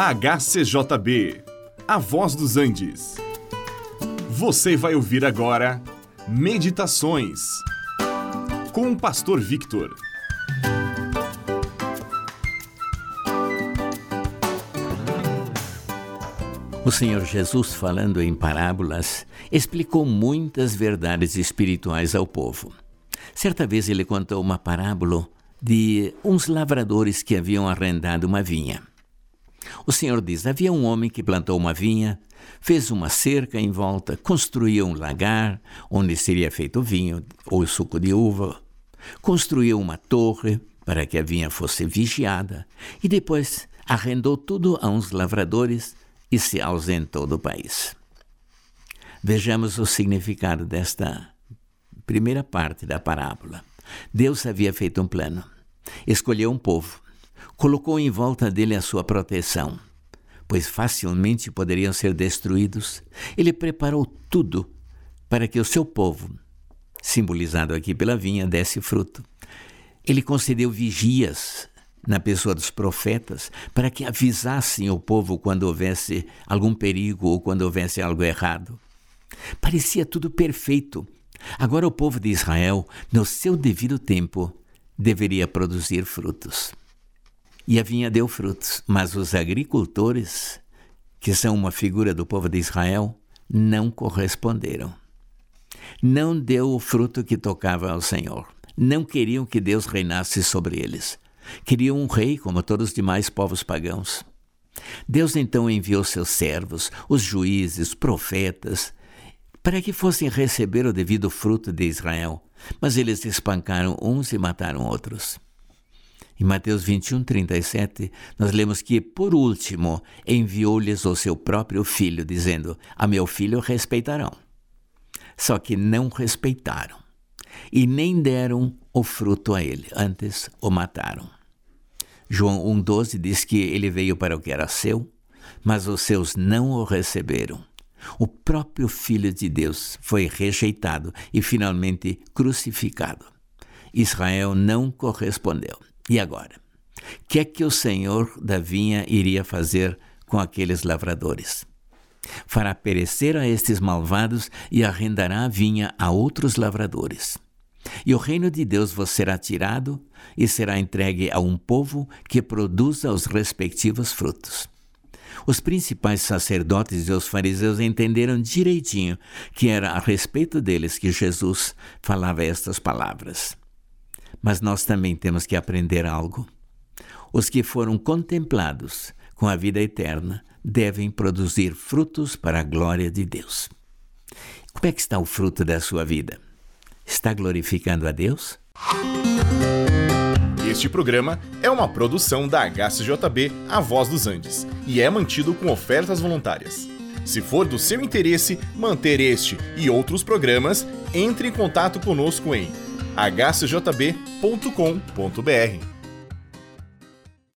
HCJB, A Voz dos Andes. Você vai ouvir agora Meditações com o Pastor Victor. O Senhor Jesus, falando em parábolas, explicou muitas verdades espirituais ao povo. Certa vez ele contou uma parábola de uns lavradores que haviam arrendado uma vinha. O Senhor diz: havia um homem que plantou uma vinha, fez uma cerca em volta, construiu um lagar onde seria feito vinho ou suco de uva, construiu uma torre para que a vinha fosse vigiada e depois arrendou tudo a uns lavradores e se ausentou do país. Vejamos o significado desta primeira parte da parábola. Deus havia feito um plano, escolheu um povo colocou em volta dele a sua proteção, pois facilmente poderiam ser destruídos. Ele preparou tudo para que o seu povo, simbolizado aqui pela vinha, desse fruto. Ele concedeu vigias na pessoa dos profetas para que avisassem o povo quando houvesse algum perigo ou quando houvesse algo errado. Parecia tudo perfeito. Agora o povo de Israel, no seu devido tempo, deveria produzir frutos. E a vinha deu frutos, mas os agricultores, que são uma figura do povo de Israel, não corresponderam. Não deu o fruto que tocava ao Senhor. Não queriam que Deus reinasse sobre eles. Queriam um rei como todos os demais povos pagãos. Deus então enviou seus servos, os juízes, profetas, para que fossem receber o devido fruto de Israel, mas eles espancaram uns e mataram outros. Em Mateus 21, 37, nós lemos que, por último, enviou-lhes o seu próprio filho, dizendo: A meu filho respeitarão. Só que não respeitaram e nem deram o fruto a ele, antes o mataram. João 1,12 diz que ele veio para o que era seu, mas os seus não o receberam. O próprio Filho de Deus foi rejeitado e finalmente crucificado. Israel não correspondeu. E agora? O que é que o senhor da vinha iria fazer com aqueles lavradores? Fará perecer a estes malvados e arrendará a vinha a outros lavradores. E o reino de Deus vos será tirado e será entregue a um povo que produza os respectivos frutos. Os principais sacerdotes e os fariseus entenderam direitinho que era a respeito deles que Jesus falava estas palavras mas nós também temos que aprender algo. Os que foram contemplados com a vida eterna devem produzir frutos para a glória de Deus. Como é que está o fruto da sua vida? Está glorificando a Deus? Este programa é uma produção da HCJB A Voz dos Andes e é mantido com ofertas voluntárias. Se for do seu interesse manter este e outros programas, entre em contato conosco em hcjb.com.br.